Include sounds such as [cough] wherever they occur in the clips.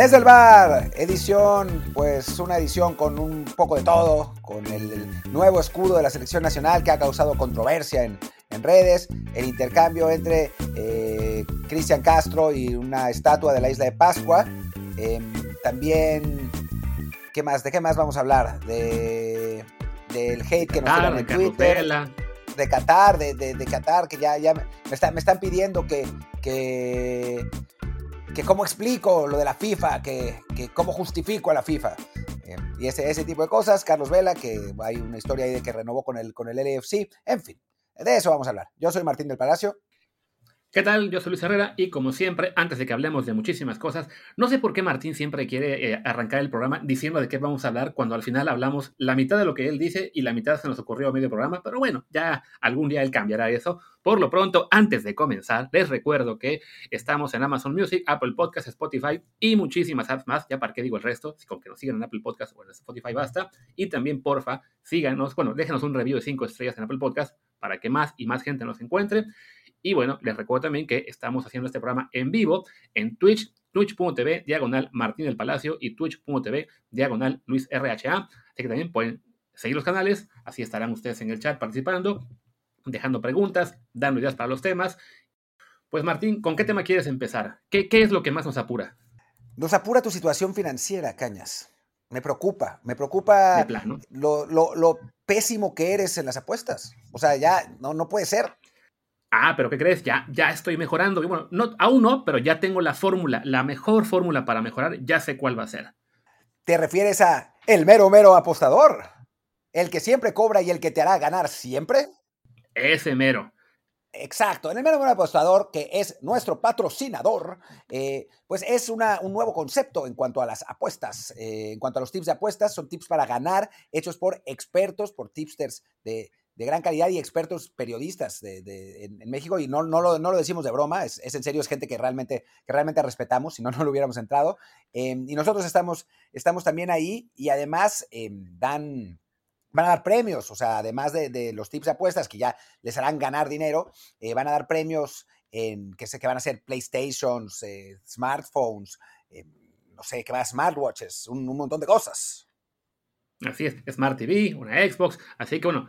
Desde el bar, edición, pues una edición con un poco de todo, con el, nuevo escudo de la selección nacional que ha causado controversia en, redes, el intercambio entre eh, Cristian Castro y una estatua de la isla de Pascua. Em, también, ¿qué más? ¿De qué más vamos a hablar? De, del hate que nos tiran en Twitter. De Qatar, de, de, Qatar, que ya, ya me, me están pidiendo que, que que cómo explico lo de la FIFA, que, que cómo justifico a la FIFA. Eh, y ese, ese tipo de cosas, Carlos Vela, que hay una historia ahí de que renovó con el, con el LFC, en fin, de eso vamos a hablar. Yo soy Martín del Palacio. ¿Qué tal? Yo soy Luis Herrera y como siempre, antes de que hablemos de muchísimas cosas, no sé por qué Martín siempre quiere eh, arrancar el programa diciendo de qué vamos a hablar cuando al final hablamos la mitad de lo que él dice y la mitad se nos ocurrió a medio programa, pero bueno, ya algún día él cambiará eso. Por lo pronto, antes de comenzar, les recuerdo que estamos en Amazon Music, Apple Podcasts, Spotify y muchísimas apps más, ya para qué digo el resto, si con que nos sigan en Apple Podcasts o en Spotify basta. Y también, porfa, síganos, bueno, déjenos un review de 5 estrellas en Apple Podcasts para que más y más gente nos encuentre. Y bueno, les recuerdo también que estamos haciendo este programa en vivo en Twitch, twitch.tv diagonal Martín del Palacio y twitch.tv diagonal Luis RHA. Así que también pueden seguir los canales, así estarán ustedes en el chat participando, dejando preguntas, dando ideas para los temas. Pues Martín, ¿con qué tema quieres empezar? ¿Qué, qué es lo que más nos apura? Nos apura tu situación financiera, Cañas. Me preocupa, me preocupa lo, lo, lo, pésimo que eres en las apuestas. O sea, ya no, no puede ser. Ah, pero ¿qué crees? Ya, ya estoy mejorando. Y bueno, no, aún no, pero ya tengo la fórmula, la mejor fórmula para mejorar, ya sé cuál va a ser. ¿Te refieres a el mero mero apostador? ¿El que siempre cobra y el que te hará ganar siempre? Ese mero. Exacto, en el mero mero apostador, que es nuestro patrocinador, eh, pues es una, un nuevo concepto en cuanto a las apuestas. Eh, en cuanto a los tips de apuestas, son tips para ganar, hechos por expertos, por tipsters de, de gran calidad y expertos periodistas de, en, México, y no, no, lo, no, lo, decimos de broma, es, en serio, es gente que realmente, que realmente respetamos, si no, no lo hubiéramos entrado. Em, y nosotros estamos, estamos también ahí y además em, dan, van a dar premios, o sea, además de, los tips de apuestas que ya les harán ganar dinero, eh, van a dar premios en, que sé que van a ser PlayStations, eh, smartphones, em, no sé, va a smartwatches, un, un montón de cosas. Así es, Smart TV, una Xbox, así que bueno,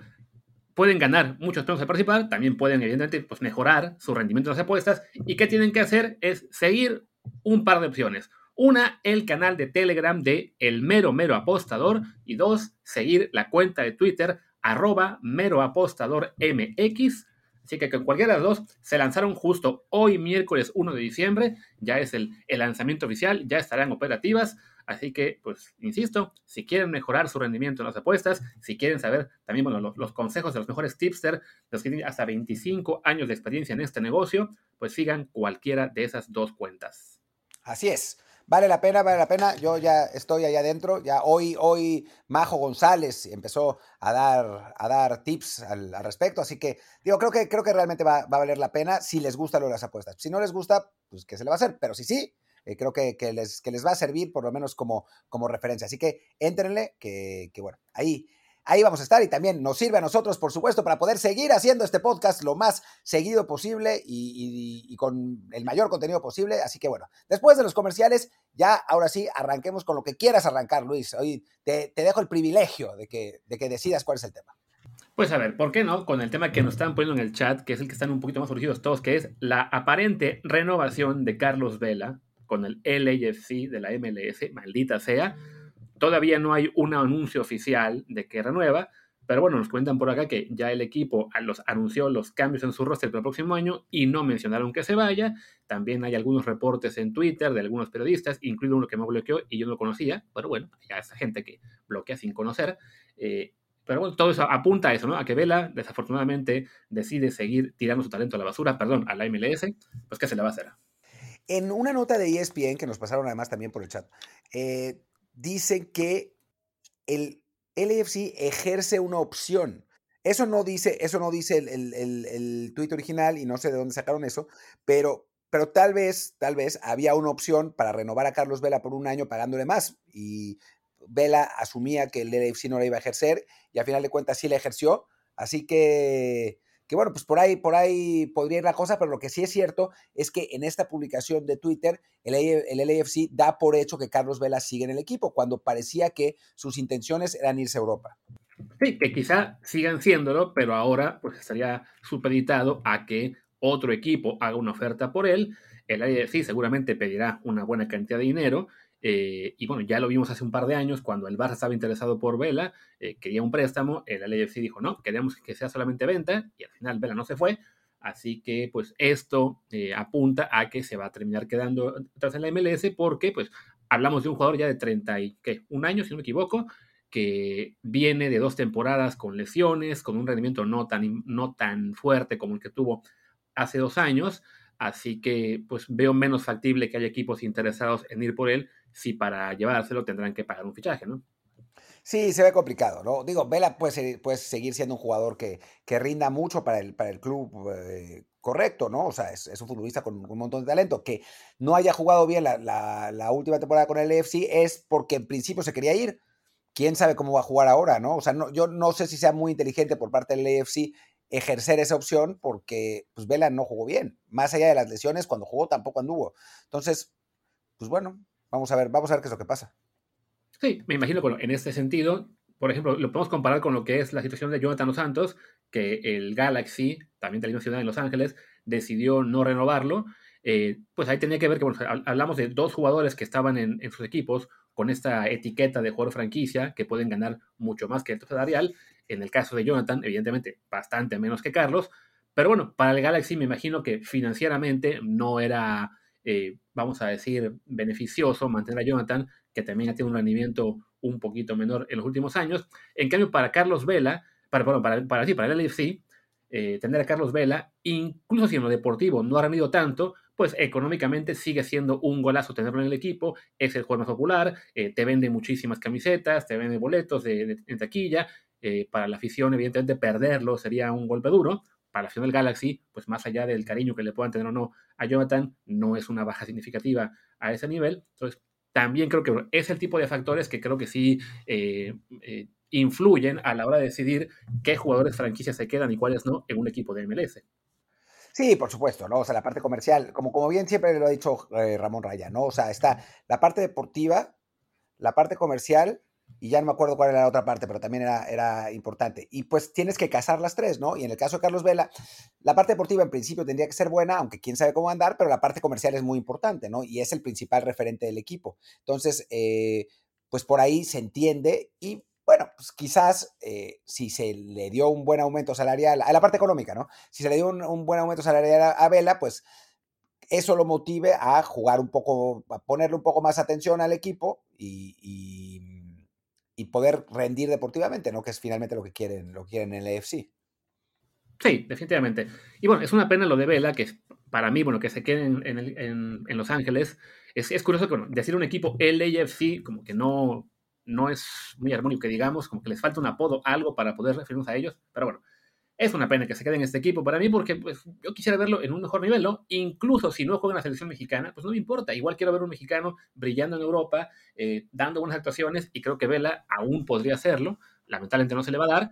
pueden ganar muchos premios al participar, también pueden evidentemente pues, mejorar su rendimiento en las apuestas y qué tienen que hacer es seguir un par de opciones. Una, el canal de Telegram de El Mero Mero Apostador y dos, seguir la cuenta de Twitter arroba Mero Apostador MX. Así que con cualquiera de las dos se lanzaron justo hoy miércoles 1 de diciembre, ya es el, el lanzamiento oficial, ya estarán operativas. Así que, pues, insisto, si quieren mejorar su rendimiento en las apuestas, si quieren saber también bueno, los, consejos de los mejores tipsters, los que tienen hasta 25 años de experiencia en este negocio, pues sigan cualquiera de esas dos cuentas. Así es. Vale la pena, vale la pena. Yo ya estoy ahí adentro. Ya hoy, hoy Majo González empezó a dar, a dar tips al, respecto. Así que, digo, creo que, creo que realmente va, va, a valer la pena si les gusta lo de las apuestas. Si no les gusta, pues ¿qué se le va a hacer? Pero si sí, eh, creo que, les, que les va a servir por lo menos como, como referencia. Así que éntrenle, que, que bueno, ahí, ahí vamos a estar y también nos sirve a nosotros, por supuesto, para poder seguir haciendo este podcast lo más seguido posible y, con el mayor contenido posible. Así que bueno, después de los comerciales, ya ahora sí, arranquemos con lo que quieras arrancar, Luis. Hoy te, te dejo el privilegio de que, de que decidas cuál es el tema. Pues a ver, ¿por qué no? Con el tema que nos están poniendo en el chat, que es el que están un poquito más urgidos todos, que es la aparente renovación de Carlos Vela con el LAFC de la MLS, maldita sea. Todavía no hay un anuncio oficial de que renueva, pero bueno, nos cuentan por acá que ya el equipo los anunció los cambios en su roster para el próximo año y no mencionaron que se vaya. También hay algunos reportes en Twitter de algunos periodistas, incluido uno que me bloqueó y yo no lo conocía, pero bueno, ya esa gente que bloquea sin conocer. Eh, pero bueno, todo eso apunta a eso, ¿no? A que Vela, desafortunadamente, decide seguir tirando su talento a la basura, perdón, a la MLS, pues ¿qué se le va a hacer? En una nota de ESPN, que nos pasaron además también por el chat, eh, dicen que el LFC ejerce una opción. Eso no dice, eso no dice el, el, el, tuit original y no sé de dónde sacaron eso, pero, pero tal vez, tal vez había una opción para renovar a Carlos Vela por un año pagándole más. Y Vela asumía que el LFC no la iba a ejercer y al final de cuentas sí la ejerció. Así que que bueno, pues por ahí, por ahí podría ir la cosa, pero lo que sí es cierto es que en esta publicación de Twitter, el, el LAFC da por hecho que Carlos Vela sigue en el equipo, cuando parecía que sus intenciones eran irse a Europa. Sí, que quizá sigan siéndolo, pero ahora pues estaría supeditado a que otro equipo haga una oferta por él. El LAFC seguramente pedirá una buena cantidad de dinero eh, y bueno, ya lo vimos hace un par de años cuando el Barça estaba interesado por Vela, eh, quería un préstamo, el LAFC dijo no, queremos que sea solamente venta y al final Vela no se fue. Así que pues esto eh, apunta a que se va a terminar quedando tras en la MLS porque pues hablamos de un jugador ya de 31 años, si no me equivoco, que viene de dos temporadas con lesiones, con un rendimiento no tan, no tan fuerte como el que tuvo hace dos años. Así que pues veo menos factible que haya equipos interesados en ir por él si para llevárselo tendrán que pagar un fichaje, ¿no? Sí, se ve complicado, ¿no? Digo, Vela puede, puede seguir siendo un jugador que, que, rinda mucho para el, para el club eh, correcto, ¿no? O sea, es, un futbolista con un montón de talento. Que no haya jugado bien la, la, última temporada con el EFC es porque en principio se quería ir. Quién sabe cómo va a jugar ahora, ¿no? O sea, no, yo no sé si sea muy inteligente por parte del EFC ejercer esa opción porque pues Vela no jugó bien. Más allá de las lesiones, cuando jugó tampoco anduvo. Entonces, pues bueno, Vamos a ver, vamos a ver qué es lo que pasa. Sí, me imagino, bueno, en este sentido, por ejemplo, lo podemos comparar con lo que es la situación de Jonathan Santos, que el Galaxy, también de la Ciudad de Los Ángeles, decidió no renovarlo. Eh, pues ahí tenía que ver que, bueno, hablamos de dos jugadores que estaban en, sus equipos con esta etiqueta de jugador franquicia, que pueden ganar mucho más que el salarial. En el caso de Jonathan, evidentemente, bastante menos que Carlos. Pero bueno, para el Galaxy me imagino que financieramente no era eh, vamos a decir, beneficioso mantener a Jonathan, que también ha tenido un rendimiento un poquito menor en los últimos años. En cambio, para Carlos Vela, para, para, para, sí, para el LFC, eh, tener a Carlos Vela, incluso si en lo deportivo no ha rendido tanto, pues económicamente sigue siendo un golazo tenerlo en el equipo, es el juego más popular, eh, te vende muchísimas camisetas, te vende boletos en taquilla, para la afición evidentemente perderlo sería un golpe duro, para afición del Galaxy, pues más allá del cariño que le puedan tener o no a Jonathan, no es una baja significativa a ese nivel. Entonces, también creo que es el tipo de factores que creo que sí eh, eh, influyen a la hora de decidir qué jugadores franquicias se quedan y cuáles no en un equipo de MLS. Sí, por supuesto, ¿no? O sea, la parte comercial, como, como bien siempre lo ha dicho eh, Ramón Raya, ¿no? O sea, está la parte deportiva, la parte comercial y ya no me acuerdo cuál era la otra parte, pero también era, era importante. Y pues tienes que casar las tres, ¿no? Y en el caso de Carlos Vela, la parte deportiva en principio tendría que ser buena, aunque quién sabe cómo andar, pero la parte comercial es muy importante, ¿no? Y es el principal referente del equipo. Entonces, eh, pues por ahí se entiende y bueno, pues quizás eh, si se le dio un buen aumento salarial, a la parte económica, ¿no? Si se le dio un, buen aumento salarial a, Vela, pues eso lo motive a jugar un poco, a ponerle un poco más atención al equipo y y poder rendir deportivamente, ¿no? Que es finalmente lo que quieren, lo quieren en el AFC. Sí, definitivamente. Y bueno, es una pena lo de Vela, que para mí, bueno, que se quede en, Los Ángeles. Es, curioso que, decir un equipo LAFC como que no, no es muy armónico, que digamos, como que les falta un apodo, algo para poder referirnos a ellos. Pero bueno, es una pena que se quede en este equipo para mí porque pues, yo quisiera verlo en un mejor nivel, ¿no? Incluso si no juega en la selección mexicana, pues no me importa. Igual quiero ver un mexicano brillando en Europa, eh, dando buenas actuaciones y creo que Vela aún podría hacerlo. Lamentablemente no se le va a dar.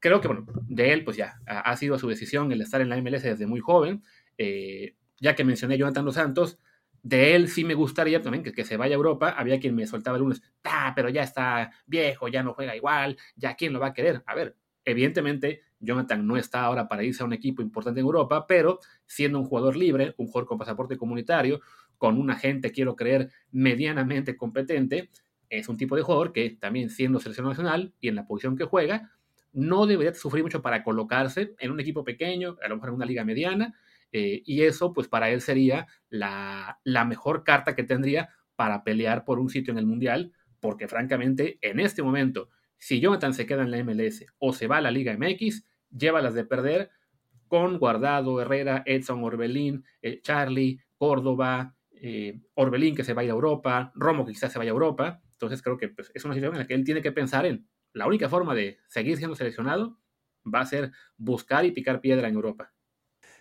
Creo que, bueno, de él, pues ya ha, sido su decisión el estar en la MLS desde muy joven. Eh, ya que mencioné a Jonathan Dos Santos, de él sí me gustaría también que, se vaya a Europa. Había quien me soltaba el lunes, ah, pero ya está viejo, ya no juega igual, ya quién lo va a querer. A ver, evidentemente Jonathan no está ahora para irse a un equipo importante en Europa, pero siendo un jugador libre, un jugador con pasaporte comunitario, con un agente, quiero creer, medianamente competente, es un tipo de jugador que también siendo selección nacional y en la posición que juega, no debería sufrir mucho para colocarse en un equipo pequeño, a lo mejor en una liga mediana, eh, y eso pues para él sería la, la mejor carta que tendría para pelear por un sitio en el Mundial, porque francamente en este momento, si Jonathan se queda en la MLS o se va a la Liga MX, llévalas de perder con Guardado, Herrera, Edson, Orbelín, eh, Charlie, Córdoba, eh, Orbelín que se vaya a Europa, Romo que quizás se vaya a Europa. Entonces creo que pues, es una situación en la que él tiene que pensar en la única forma de seguir siendo seleccionado va a ser buscar y picar piedra en Europa.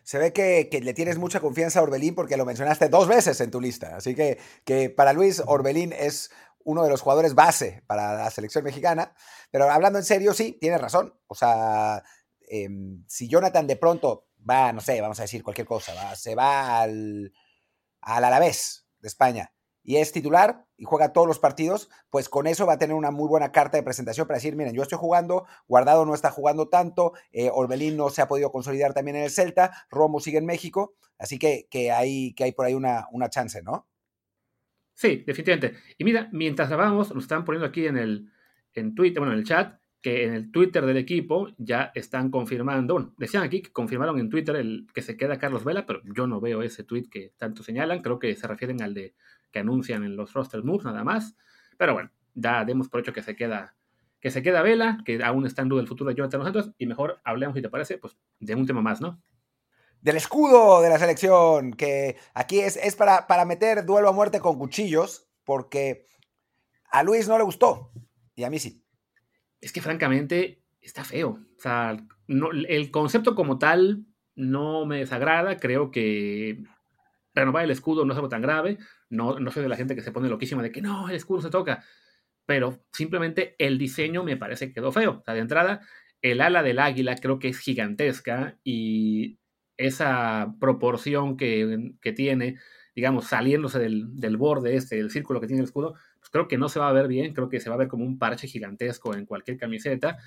Se ve que, le tienes mucha confianza a Orbelín porque lo mencionaste dos veces en tu lista. Así que, que para Luis, Orbelín es uno de los jugadores base para la selección mexicana. Pero hablando en serio, sí, tienes razón. O sea, em, si Jonathan de pronto va, no sé, vamos a decir cualquier cosa, se va al, al Alavés de España y es titular y juega todos los partidos, pues con eso va a tener una muy buena carta de presentación para decir, miren, yo estoy jugando, Guardado no está jugando tanto, eh, Orbelín no se ha podido consolidar también en el Celta, Romo sigue en México, así que, que, hay, que hay por ahí una, una chance, ¿no? Sí, definitivamente. Y mira, mientras grabamos, nos están poniendo aquí en el en Twitter, bueno, en el chat, que en el Twitter del equipo ya están confirmando, decían aquí que confirmaron en Twitter el que se queda Carlos Vela, pero yo no veo ese tweet que tanto señalan, creo que se refieren al de que anuncian en los roster moves nada más, pero bueno, ya demos por hecho que se queda que se queda Vela, que aún está en duda el futuro de Jonathan nosotros, y mejor hablemos, si te parece, pues de un tema más, ¿no? Del escudo de la selección, que aquí es, es para, para meter duelo a muerte con cuchillos, porque a Luis no le gustó, y a mí sí es que francamente está feo. O sea, el concepto como tal no me desagrada. Creo que renovar el escudo no es algo tan grave. No, no soy de la gente que se pone loquísima de que no, el escudo se toca. Pero simplemente el diseño me parece que quedó feo. O sea, de entrada, el ala del águila creo que es gigantesca y esa proporción que, que tiene, digamos, saliéndose del, del, borde este, del círculo que tiene el escudo, pues creo que no se va a ver bien, creo que se va a ver como un parche gigantesco en cualquier camiseta.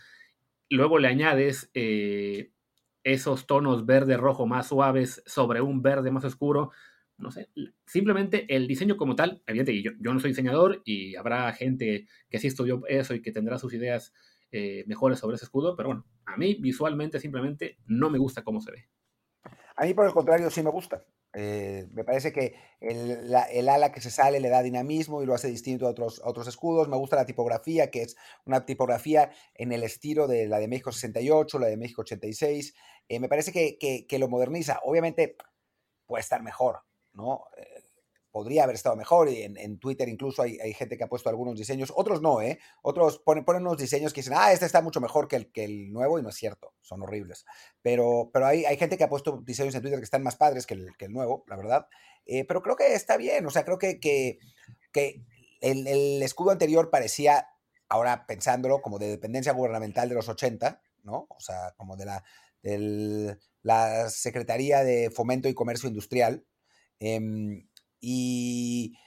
Luego le añades eh, esos tonos verde-rojo más suaves sobre un verde más oscuro. No sé, simplemente el diseño como tal, evidentemente, yo, yo no soy diseñador y habrá gente que sí estudió eso y que tendrá sus ideas eh, mejores sobre ese escudo, pero bueno, a mí visualmente simplemente no me gusta cómo se ve. A mí por el contrario sí me gusta. Eh, me parece que el, ala que se sale le da dinamismo y lo hace distinto a otros, otros escudos. Me gusta la tipografía, que es una tipografía en el estilo de la de México 68, la de México 86. Eh, me parece que, que, lo moderniza. Obviamente puede estar mejor, ¿no? Podría haber estado mejor y en, Twitter incluso hay, gente que ha puesto algunos diseños, otros no, ¿eh? Otros ponen, ponen unos diseños que dicen, ah, este está mucho mejor que el, que el nuevo y no es cierto, son horribles. Pero, pero hay, hay gente que ha puesto diseños en Twitter que están más padres que el, que el nuevo, la verdad. Eh, pero creo que está bien, o sea, creo que, que, que el, el, escudo anterior parecía, ahora pensándolo, como de dependencia gubernamental de los 80, ¿no? O sea, como de la, del, la Secretaría de Fomento y Comercio Industrial. Eh, y,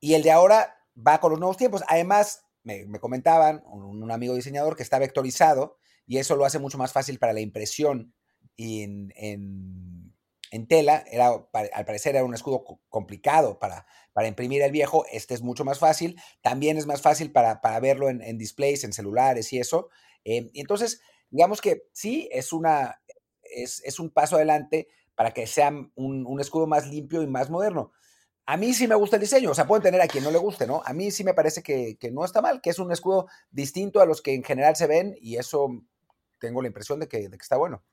el de ahora va con los nuevos tiempos. Además, me, comentaban, un, amigo diseñador, que está vectorizado y eso lo hace mucho más fácil para la impresión en, tela. Era, al parecer era un escudo complicado para, imprimir el viejo. Este es mucho más fácil. También es más fácil para, verlo en, displays, en celulares y eso. Eh, y entonces, digamos que sí, es, una, es, un paso adelante para que sea un escudo más limpio y más moderno. A mí sí me gusta el diseño, o sea, pueden tener a quien no le guste, ¿no? A mí sí me parece que, no está mal, que es un escudo distinto a los que en general se ven y eso tengo la impresión de que, está bueno.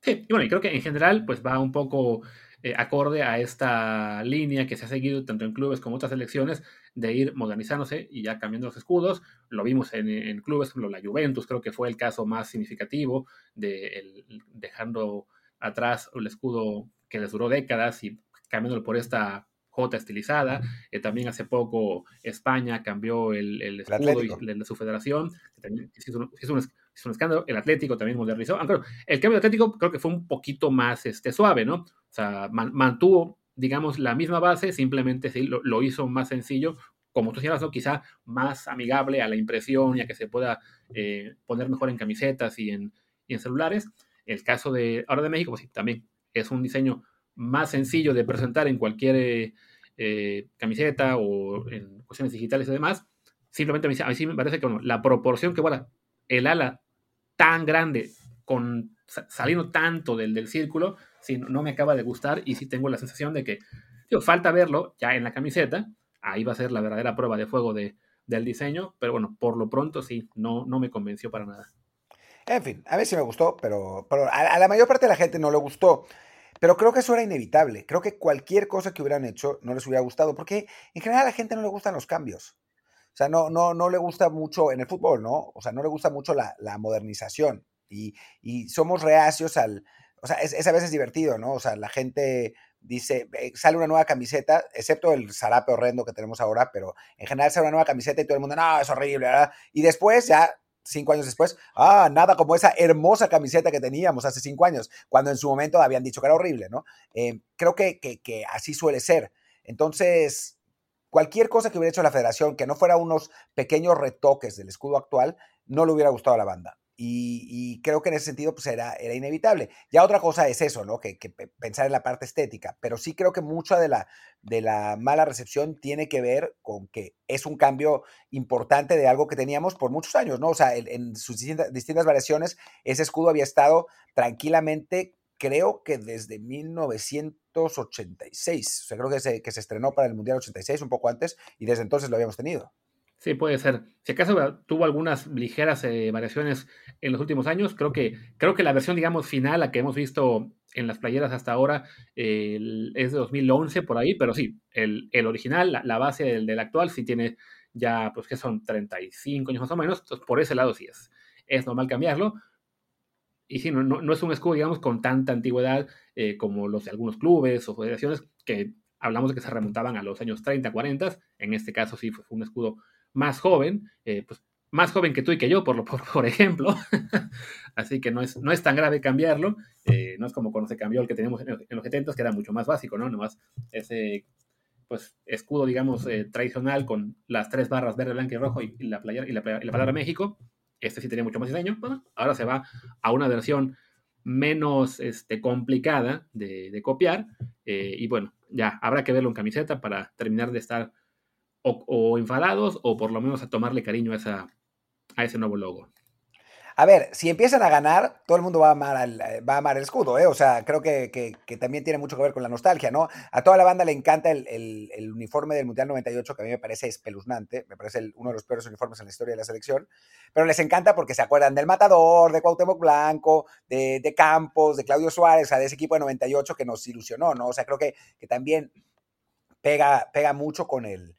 Sí, y bueno, y creo que en general pues va un poco eh, acorde a esta línea que se ha seguido tanto en clubes como otras selecciones de ir modernizándose y ya cambiando los escudos. Lo vimos en, clubes como la Juventus, creo que fue el caso más significativo de dejando atrás el escudo que les duró décadas y cambiándolo por esta J estilizada. Eh, también hace poco España cambió el, el escudo de su federación, que también hizo, un, escándalo. El Atlético también modernizó. Aunque el cambio de Atlético creo que fue un poquito más este, suave, ¿no? O sea, mantuvo, digamos, la misma base, simplemente sí, lo, hizo más sencillo, como tú señalas, ¿no? quizá más amigable a la impresión y a que se pueda eh, poner mejor en camisetas y en, y en celulares. El caso de ahora de México, pues sí, también es un diseño más sencillo de presentar en cualquier eh, camiseta o en cuestiones digitales y demás. Simplemente a mí sí me parece que la proporción que guarda el ala tan grande con saliendo tanto del, del círculo, sí, no me acaba de gustar y sí tengo la sensación de que falta verlo ya en la camiseta. Ahí va a ser la verdadera prueba de fuego de, del diseño, pero bueno, por lo pronto sí, no, no me convenció para nada. En fin, a mí sí me gustó, pero, pero a, la mayor parte de la gente no le gustó. Pero creo que eso era inevitable. Creo que cualquier cosa que hubieran hecho no les hubiera gustado, porque en general a la gente no le gustan los cambios. O sea, no, no, no le gusta mucho en el fútbol, ¿no? O sea, no le gusta mucho la, modernización. Y, somos reacios al... O sea, es, a veces divertido, ¿no? O sea, la gente dice, sale una nueva camiseta, excepto el zarape horrendo que tenemos ahora, pero en general sale una nueva camiseta y todo el mundo, no, es horrible. Y después ya cinco años después, ah, nada como esa hermosa camiseta que teníamos hace cinco años, cuando en su momento habían dicho que era horrible, ¿no? Eh, creo que, que, así suele ser. Entonces, cualquier cosa que hubiera hecho la federación que no fuera unos pequeños retoques del escudo actual, no le hubiera gustado a la banda. Y, creo que en ese sentido pues era, era inevitable. Ya otra cosa es eso, ¿no? Que, pensar en la parte estética, pero sí creo que mucha de la, de la mala recepción tiene que ver con que es un cambio importante de algo que teníamos por muchos años, ¿no? O sea, en, sus distintas, distintas variaciones, ese escudo había estado tranquilamente, creo que desde 1986. O sea, creo que se, que se estrenó para el Mundial 86, un poco antes, y desde entonces lo habíamos tenido. Sí, puede ser. Si acaso tuvo algunas ligeras eh, variaciones en los últimos años, creo que, creo que la versión, digamos, final, la que hemos visto en las playeras hasta ahora, es de 2011 por ahí, pero sí, el, original, la, base del, actual, sí tiene ya, pues que son 35 años más o menos, entonces por ese lado sí es, es normal cambiarlo. Y sí, no, no, es un escudo, digamos, con tanta antigüedad eh, como los de algunos clubes o federaciones que hablamos de que se remontaban a los años 30, 40, en este caso sí fue un escudo más joven, eh, pues más joven que tú y que yo, por, [laughs] por, por ejemplo. Así que no es, no es tan grave cambiarlo. Eh, no es como cuando se cambió el que teníamos en, los 70, que era mucho más básico, ¿no? Nomás ese pues, escudo, digamos, eh, tradicional con las tres barras verde, blanco y rojo y, la, y, la, palabra México. Este sí tenía mucho más diseño. Bueno, ahora se va a una versión menos este, complicada de, de copiar. y bueno, ya habrá que verlo en camiseta para terminar de estar o, enfadados o por lo menos a tomarle cariño a, esa, a ese nuevo logo. A ver, si empiezan a ganar, todo el mundo va a amar, va a amar el escudo, ¿eh? O sea, creo que, que, también tiene mucho que ver con la nostalgia, ¿no? A toda la banda le encanta el, el, uniforme del Mundial 98, que a mí me parece espeluznante, me parece uno de los peores uniformes en la historia de la selección, pero les encanta porque se acuerdan del Matador, de Cuauhtémoc Blanco, de, de Campos, de Claudio Suárez, o sea, de ese equipo de 98 que nos ilusionó, ¿no? O sea, creo que, que también pega, pega mucho con el,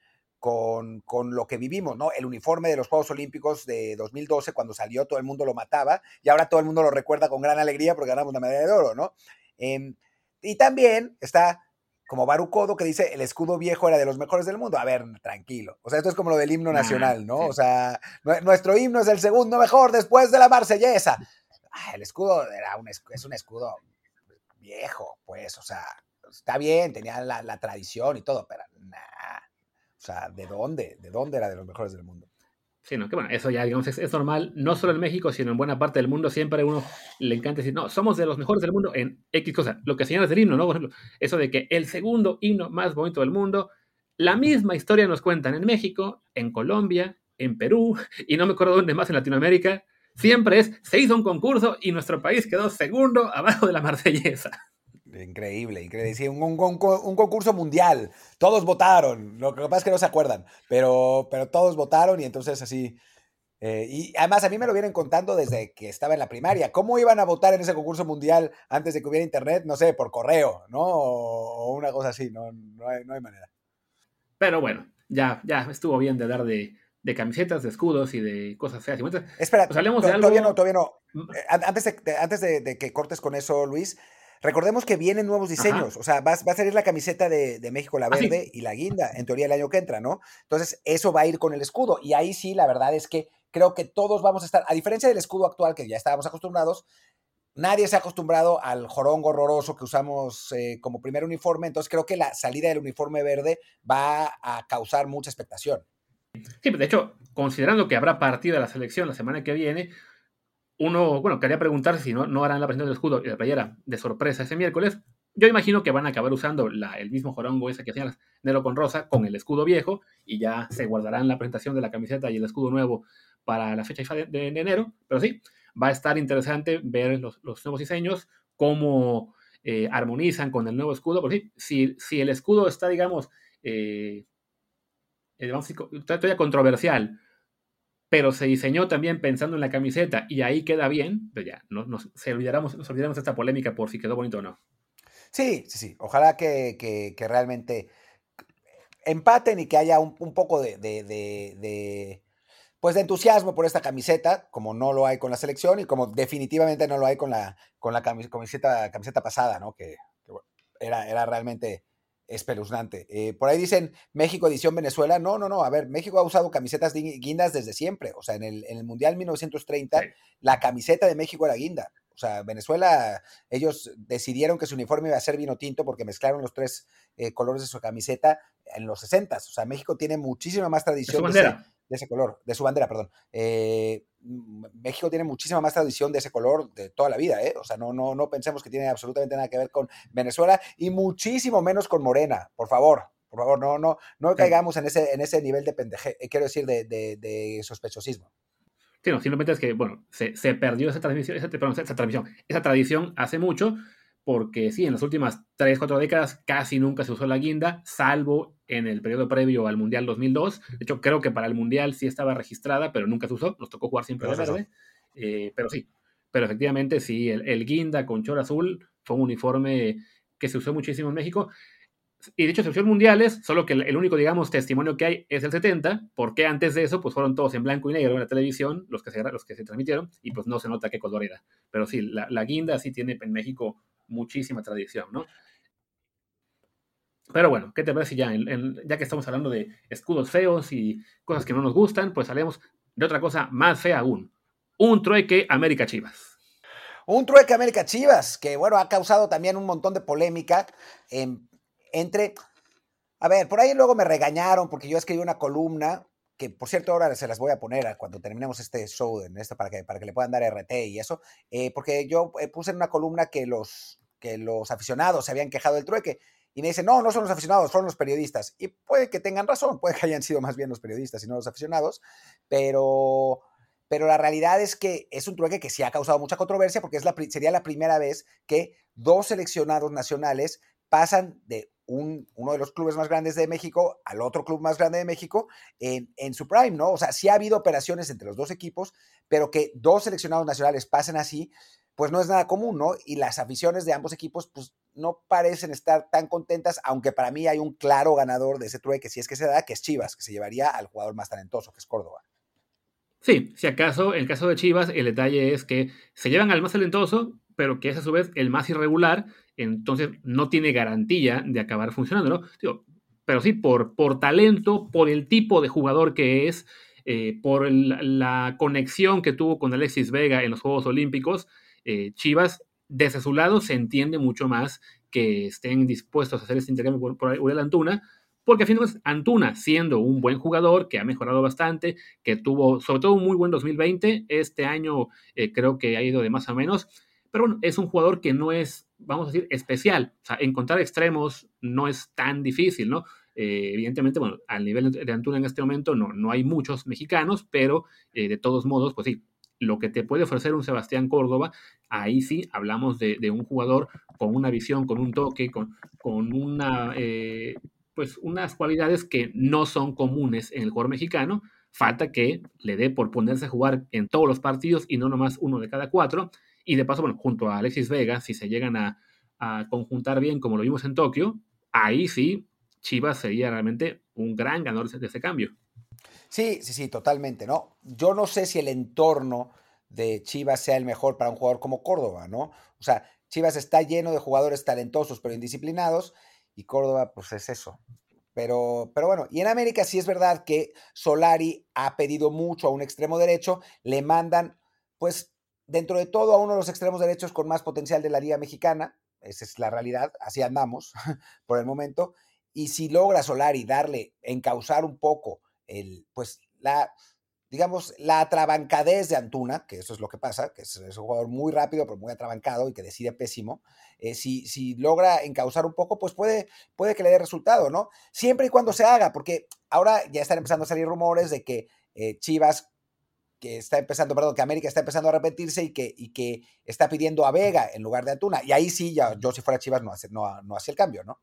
con, con, lo que vivimos, ¿no? El uniforme de los Juegos Olímpicos de 2012, cuando salió, todo el mundo lo mataba y ahora todo el mundo lo recuerda con gran alegría porque ganamos la medalla de oro, ¿no? Em, y también está como Barucodo que dice el escudo viejo era de los mejores del mundo. A ver, tranquilo. O sea, esto es como lo del himno nacional, ¿no? O sea, nuestro himno es el segundo mejor después de la marsellesa. Ah, el escudo era un, es un escudo viejo, pues, o sea, está bien, tenía la, la tradición y todo, pero nada sea, ¿de dónde? ¿De dónde era de los mejores del mundo? Sí, no, que bueno, eso ya, digamos, es, normal, no solo en México, sino en buena parte del mundo, siempre a uno le encanta decir, no, somos de los mejores del mundo en X cosa, lo que señalas del himno, ¿no? Por ejemplo, eso de que el segundo himno más bonito del mundo, la misma historia nos cuentan en México, en Colombia, en Perú, y no me acuerdo dónde más en Latinoamérica, siempre es, se hizo un concurso y nuestro país quedó segundo abajo de la [laughs] marsellesa. Increíble, increíble. Sí, un, concurso mundial. Todos votaron. Lo que pasa es que no se acuerdan, pero, pero todos votaron y entonces así. Eh, y además a mí me lo vienen contando desde que estaba en la primaria. ¿Cómo iban a votar en ese concurso mundial antes de que hubiera internet? No sé, por correo, ¿no? O, una cosa así, no, no, hay, manera. Pero bueno, ya, ya estuvo bien de dar de, camisetas, de escudos y de cosas feas. Espera, pues hablemos de algo... todavía no, todavía no. Antes, antes de que cortes con eso, Luis, Recordemos que vienen nuevos diseños, o sea, va, a salir la camiseta de, México, la verde y la guinda, en teoría el año que entra, ¿no? Entonces, eso va a ir con el escudo. Y ahí sí, la verdad es que creo que todos vamos a estar, a diferencia del escudo actual que ya estábamos acostumbrados, nadie se ha acostumbrado al jorongo horroroso que usamos eh, como primer uniforme, entonces creo que la salida del uniforme verde va a causar mucha expectación. Sí, de hecho, considerando que habrá partido de la selección la semana que viene, uno, bueno, quería preguntar si no, no harán la presentación del escudo y la playera de sorpresa ese miércoles. Yo imagino que van a acabar usando el mismo jorongo ese que hacían negro con rosa con el escudo viejo y ya se guardarán la presentación de la camiseta y el escudo nuevo para la fecha de, enero. Pero sí, va a estar interesante ver los, nuevos diseños, cómo eh, armonizan con el nuevo escudo. Porque sí, si, el escudo está, digamos, eh, eh vamos todavía controversial, pero se diseñó también pensando en la camiseta y ahí queda bien, pero ya, no, nos, se olvidamos, nos olvidamos de esta polémica por si quedó bonito o no. Sí, sí, sí. Ojalá que, que, realmente empaten y que haya un, poco de, de, pues de entusiasmo por esta camiseta, como no lo hay con la selección y como definitivamente no lo hay con la, con la camiseta, camiseta pasada, ¿no? Que, era, era realmente espeluznante. Eh, por ahí dicen México edición Venezuela. No, no, no. A ver, México ha usado camisetas guindas desde siempre. O sea, en el, en el Mundial 1930, la camiseta de México era guinda. O sea, Venezuela, ellos decidieron que su uniforme iba a ser vino tinto porque mezclaron los tres eh, colores de su camiseta en los 60. O sea, México tiene muchísima más tradición de, ese, color, de su bandera, perdón. Eh, México tiene muchísima más tradición de ese color de toda la vida, ¿eh? O sea, no, no, no pensemos que tiene absolutamente nada que ver con Venezuela y muchísimo menos con Morena, por favor. Por favor, no, no, no caigamos en ese, en ese nivel de pendeje, quiero decir, de, de sospechosismo simplemente es que, bueno, se, perdió esa transmisión, esa, transmisión, esa tradición hace mucho, porque sí, en las últimas 3, 4 décadas casi nunca se usó la guinda, salvo en el periodo previo al Mundial 2002. De hecho, creo que para el Mundial sí estaba registrada, pero nunca se usó, nos tocó jugar siempre de verde. Eh, pero sí, pero efectivamente sí, el, el guinda con chor azul fue un uniforme que se usó muchísimo en México y de hecho selecciones mundiales, solo que el, único, digamos, testimonio que hay es el 70, porque antes de eso, pues fueron todos en blanco y negro en la televisión, los que se, los que se transmitieron, y pues no se nota qué color era. Pero sí, la, guinda sí tiene en México muchísima tradición, ¿no? Pero bueno, ¿qué te parece ya? ya que estamos hablando de escudos feos y cosas que no nos gustan, pues hablemos de otra cosa más fea aún. Un trueque América Chivas. Un trueque América Chivas, que bueno, ha causado también un montón de polémica. En entre, a ver, por ahí luego me regañaron porque yo escribí una columna que por cierto ahora se las voy a poner cuando terminemos este show en esto para que, para que le puedan dar RT y eso, eh, porque yo eh, puse en una columna que los, que los aficionados se habían quejado del trueque y me dicen, no, no son los aficionados, fueron los periodistas. Y puede que tengan razón, puede que hayan sido más bien los periodistas y no los aficionados, pero, pero la realidad es que es un trueque que sí ha causado mucha controversia porque es la, sería la primera vez que dos seleccionados nacionales pasan de uno de los clubes más grandes de México al otro club más grande de México en, su prime, ¿no? O sea, sí ha habido operaciones entre los dos equipos, pero que dos seleccionados nacionales pasen así, pues no es nada común, ¿no? Y las aficiones de ambos equipos, pues no parecen estar tan contentas, aunque para mí hay un claro ganador de ese trueque, si es que se da, que es Chivas, que se llevaría al jugador más talentoso, que es Córdoba. Sí, si acaso, en el caso de Chivas, el detalle es que se llevan al más talentoso, pero que es a su vez el más irregular, entonces no tiene garantía de acabar funcionando, ¿no? pero sí, por, por talento, por el tipo de jugador que es, eh, por la conexión que tuvo con Alexis Vega en los Juegos Olímpicos, eh, Chivas, desde su lado, se entiende mucho más que estén dispuestos a hacer este intercambio por, por Uriel Antuna, porque a fin de cuentas, Antuna, siendo un buen jugador, que ha mejorado bastante, que tuvo sobre todo un muy buen 2020, este año eh, creo que ha ido de más a menos, pero bueno, es un jugador que no es, vamos a decir, especial. O sea, encontrar extremos no es tan difícil, ¿no? Eh, evidentemente, bueno, al nivel de Antuna en este momento no, no hay muchos mexicanos, pero eh, de todos modos, pues sí, lo que te puede ofrecer un Sebastián Córdoba, ahí sí hablamos de, un jugador con una visión, con un toque, con, con una, eh, pues unas cualidades que no son comunes en el jugador mexicano. Falta que le dé por ponerse a jugar en todos los partidos y no nomás uno de cada cuatro. Y de paso, bueno, junto a Alexis Vega, si se llegan a, conjuntar bien como lo vimos en Tokio, ahí sí Chivas sería realmente un gran ganador de ese cambio. Sí, sí, sí, totalmente, ¿no? Yo no sé si el entorno de Chivas sea el mejor para un jugador como Córdoba, ¿no? O sea, Chivas está lleno de jugadores talentosos pero indisciplinados y Córdoba, pues es eso. Pero, pero bueno, y en América sí es verdad que Solari ha pedido mucho a un extremo derecho, le mandan, pues dentro de todo a uno de los extremos derechos con más potencial de la Liga Mexicana. Esa es la realidad, así andamos [laughs] por el momento. Y si logra Solari darle, encauzar un poco el, pues, la, digamos, la atrabancadez de Antuna, que eso es lo que pasa, que es, un jugador muy rápido, pero muy atrabancado y que decide pésimo, eh, si, si, logra encauzar un poco, pues puede, puede que le dé resultado, ¿no? Siempre y cuando se haga, porque ahora ya están empezando a salir rumores de que eh, Chivas que está empezando, perdón, que América está empezando a arrepentirse y que, y que está pidiendo a Vega en lugar de Antuna. Y ahí sí, ya, yo si fuera Chivas no hace, no, no hace el cambio, ¿no?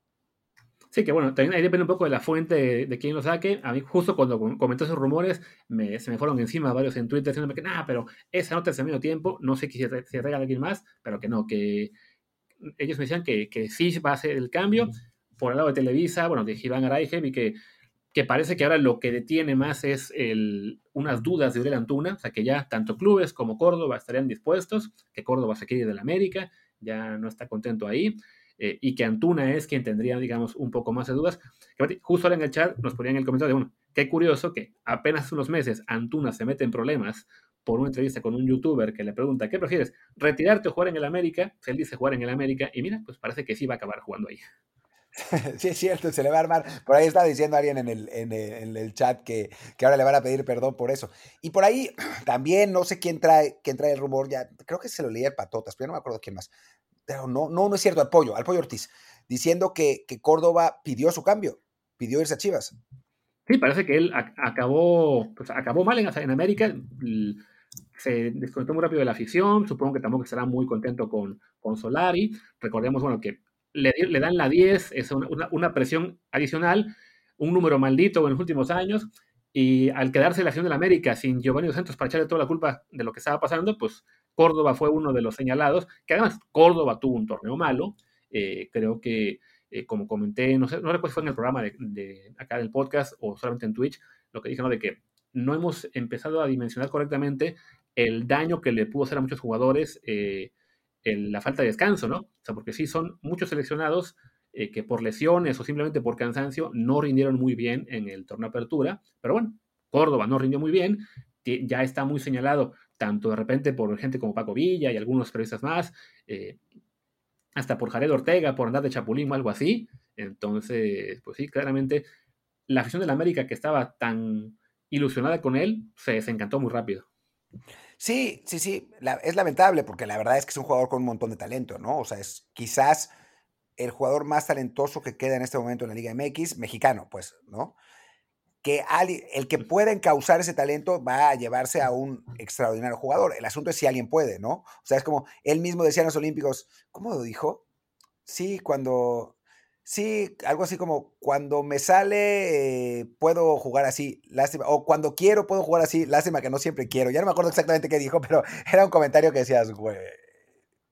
Sí, que bueno, también ahí depende un poco de la fuente de, quién quién lo saque. A mí, justo cuando comentó esos rumores, me, se me fueron encima varios en Twitter diciéndome que, nada, pero esa nota es de medio tiempo, no sé si se, se regala alguien más, pero que no, que ellos me decían que, que sí va a ser el cambio. Por el lado de Televisa, bueno, de Iván Araige, vi que que parece que ahora lo que detiene más es el, unas dudas de Uriel Antuna, o sea que ya tanto clubes como Córdoba estarían dispuestos, que Córdoba se quiere del América, ya no está contento ahí. eh, y que Antuna es quien tendría, digamos, un poco más de dudas. Justo ahora en el chat nos ponían el comentario de uno, qué curioso que apenas unos meses Antuna se mete en problemas por una entrevista con un youtuber que le pregunta, ¿qué prefieres? ¿Retirarte o jugar en el América? Él dice jugar en el América y mira, pues parece que sí va a acabar jugando ahí. [laughs] Sí, es cierto, se le va a armar. Por ahí está diciendo alguien en el, en el, chat que, que, ahora le van a pedir perdón por eso. Y por ahí [clears throat] también, no sé quién trae, quién trae el rumor, ya creo que se lo leía el Patotas, pero no me acuerdo quién más. Pero no, no, no es cierto, al pollo, al pollo Ortiz, diciendo que, que Córdoba pidió su cambio, pidió irse a Chivas. Sí, parece que él acabó, pues acabó mal en, en América, se desconectó muy rápido de la afición, supongo que tampoco estará muy contento con, con Solari. Recordemos, bueno, que le, dan la 10, es una, una, presión adicional, un número maldito en los últimos años, y al quedarse la acción de la América sin Giovanni Dos Santos para echarle toda la culpa de lo que estaba pasando, pues Córdoba fue uno de los señalados, que además Córdoba tuvo un torneo malo, eh, creo que, eh, como comenté, no sé, no recuerdo si fue en el programa de, de, acá del podcast o solamente en Twitch, lo que dije, ¿no? De que no hemos empezado a dimensionar correctamente el daño que le pudo hacer a muchos jugadores eh, la falta de descanso, ¿no? O sea, porque sí son muchos seleccionados eh, que por lesiones o simplemente por cansancio no rindieron muy bien en el torneo apertura, pero bueno, Córdoba no rindió muy bien, ya está muy señalado tanto de repente por gente como Paco Villa y algunos periodistas más, eh, hasta por Jared Ortega, por andar de chapulín o algo así. Entonces, pues sí, claramente la afición de la América que estaba tan ilusionada con él se desencantó muy rápido. Sí, sí, sí, es lamentable porque la verdad es que es un jugador con un montón de talento, ¿no? O sea, es quizás el jugador más talentoso que queda en este momento en la Liga MX, mexicano, pues, ¿no? Que el que pueda encauzar ese talento va a llevarse a un extraordinario jugador. El asunto es si alguien puede, ¿no? O sea, es como él mismo decía en los Olímpicos, ¿cómo lo dijo? Sí, cuando Sí, algo así como cuando me sale eh, puedo jugar así, lástima, o cuando quiero puedo jugar así, lástima que no siempre quiero. Ya no me acuerdo exactamente qué dijo, pero [laughs] era un comentario que decías, güey,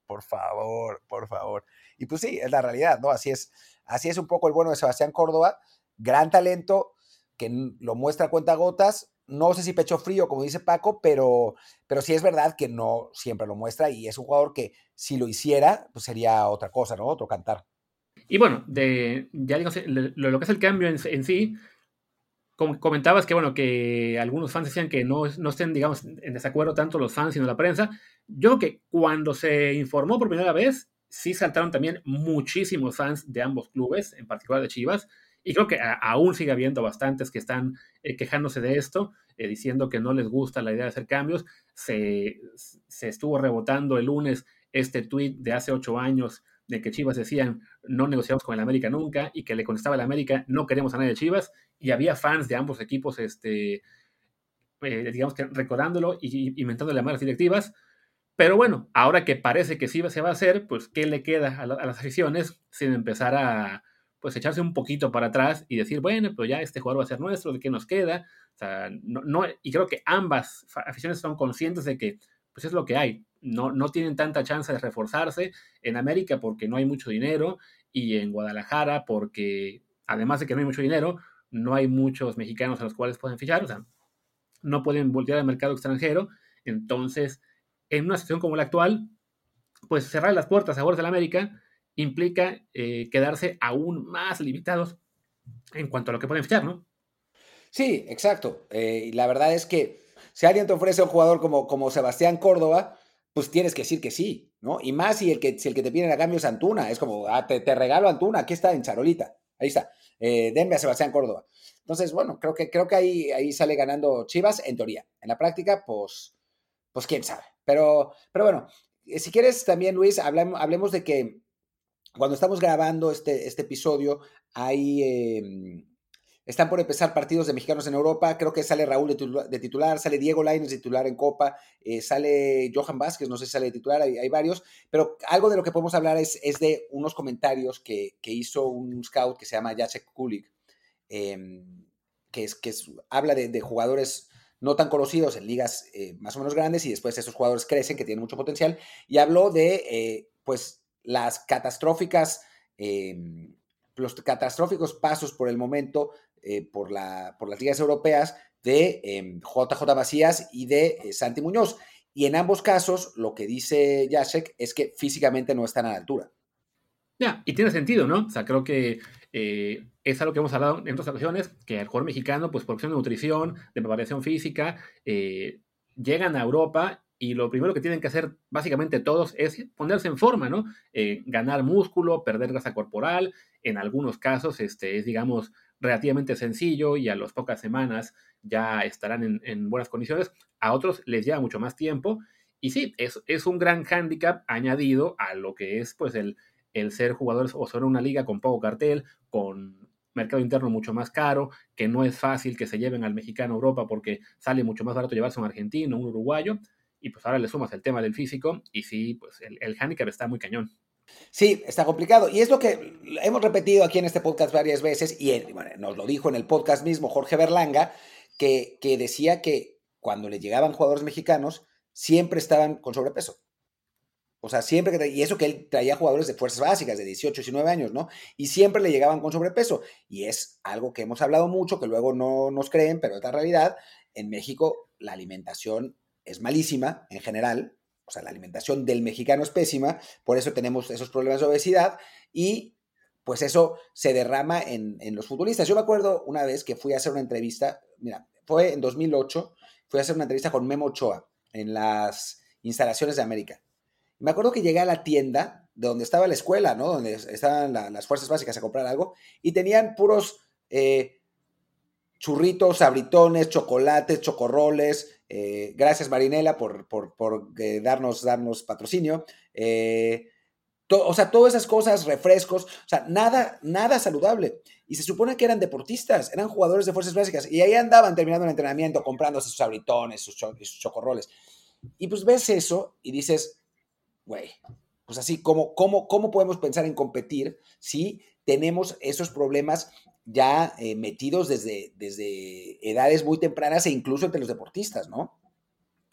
por favor, por favor. Y pues sí, es la realidad, ¿no? Así es, así es un poco el bueno de Sebastián Córdoba, gran talento que lo muestra a cuenta gotas. No sé si pecho frío, como dice Paco, pero, pero sí es verdad que no siempre lo muestra y es un jugador que si lo hiciera, pues sería otra cosa, ¿no? Otro cantar. Y bueno, de, ya digamos, lo, que es el cambio en, sí, como comentabas que, bueno, que algunos fans decían que no, no estén, digamos, en desacuerdo tanto los fans sino la prensa. Yo creo que cuando se informó por primera vez, sí saltaron también muchísimos fans de ambos clubes, en particular de Chivas, y creo que aún sigue habiendo bastantes que están eh, quejándose de esto, eh, diciendo que no les gusta la idea de hacer cambios. Se, se estuvo rebotando el lunes este tweet de hace ocho años de que Chivas decían no negociamos con el América nunca y que le contestaba el América no queremos a nadie de Chivas y había fans de ambos equipos, este, eh, digamos recordándolo y inventando las malas directivas. Pero bueno, ahora que parece que sí se va a hacer, pues ¿qué le queda a, las aficiones sin empezar a pues echarse un poquito para atrás y decir, bueno, pues ya este jugador va a ser nuestro, ¿de qué nos queda? O no, no, y creo que ambas aficiones son conscientes de que pues es lo que hay no, no tienen tanta chance de reforzarse en América porque no hay mucho dinero y en Guadalajara porque además de que no hay mucho dinero, no hay muchos mexicanos a los cuales pueden fichar, o sea, no pueden voltear al mercado extranjero. Entonces, en una situación como la actual, pues cerrar las puertas a favor de la América implica eh, quedarse aún más limitados en cuanto a lo que pueden fichar, ¿no? Sí, exacto. Eh, la verdad es que si alguien te ofrece un jugador como, como Sebastián Córdoba, pues tienes que decir que sí, ¿no? Y más si el que, si el que te piden a cambio es Antuna, es como, ah, te, regalo Antuna, aquí está en Charolita, ahí está, eh, denme a Sebastián Córdoba. Entonces, bueno, creo que, creo que ahí, ahí sale ganando Chivas en teoría. En la práctica, pues, pues quién sabe. Pero, pero bueno, eh, si quieres también, Luis, hablemos, hablemos de que cuando estamos grabando este, este episodio, hay... Eh, están por empezar partidos de mexicanos en Europa. Creo que sale Raúl de titular, sale Diego Lainez de titular en Copa, eh, sale Johan Vázquez, no sé si sale de titular, hay, varios. Pero algo de lo que podemos hablar es, es de unos comentarios que, que, hizo un scout que se llama Jacek Kulik, em, que, es, que habla de, jugadores no tan conocidos en ligas eh, más o menos grandes y después esos jugadores crecen, que tienen mucho potencial. Y habló de, eh, pues, las catastróficas em, los catastróficos pasos por el momento eh, por, la, por las ligas europeas de JJ em, Macías y de eh, Santi Muñoz. Y en ambos casos, lo que dice Jacek es que físicamente no están a la altura. Ya, y tiene sentido, ¿no? O sea, creo que eh, es algo que hemos hablado en otras ocasiones, que el jugador mexicano, pues por cuestión de nutrición, de preparación física, eh, llegan a Europa y lo primero que tienen que hacer básicamente todos es ponerse en forma, ¿no? Eh, ganar músculo, perder grasa corporal, en algunos casos este, es, digamos, relativamente sencillo y a las pocas semanas ya estarán en, buenas condiciones, a otros les lleva mucho más tiempo y sí, es, un gran hándicap añadido a lo que es pues el, el ser jugadores o ser una liga con poco cartel, con mercado interno mucho más caro, que no es fácil que se lleven al mexicano a Europa porque sale mucho más barato llevarse un argentino, un uruguayo, y pues ahora le sumas el tema del físico y sí, pues el, el handicap está muy cañón. Sí, está complicado. Y es lo que hemos repetido aquí en este podcast varias veces, y nos lo dijo en el podcast mismo Jorge Berlanga, que, que decía que cuando le llegaban jugadores mexicanos, siempre estaban con sobrepeso. O sea, siempre que, y eso que él traía jugadores de fuerzas básicas de 18, 19 años, ¿no? Y siempre le llegaban con sobrepeso. Y es algo que hemos hablado mucho, que luego no nos creen, pero es la realidad. En México la alimentación es malísima en general, o sea, la alimentación del mexicano es pésima, por eso tenemos esos problemas de obesidad y pues eso se derrama en, en los futbolistas. Yo me acuerdo una vez que fui a hacer una entrevista, mira, fue en 2008, fui a hacer una entrevista con Memo Ochoa en las instalaciones de América. Me acuerdo que llegué a la tienda de donde estaba la escuela, ¿no? Donde estaban las fuerzas básicas a comprar algo y tenían puros eh, churritos, abritones, chocolates, chocorroles. Eh, gracias Marinela por, por, eh, darnos, darnos patrocinio. o sea, todas esas cosas, refrescos, o sea, nada, nada saludable. Y se supone que eran deportistas, eran jugadores de fuerzas básicas. Y ahí andaban terminando el entrenamiento, comprándose sus abritones, sus, sus chocorroles. Y pues ves eso y dices, güey, pues así, ¿cómo, cómo, ¿cómo podemos pensar en competir si tenemos esos problemas ya eh, metidos desde, desde edades muy tempranas e incluso entre los deportistas, ¿no?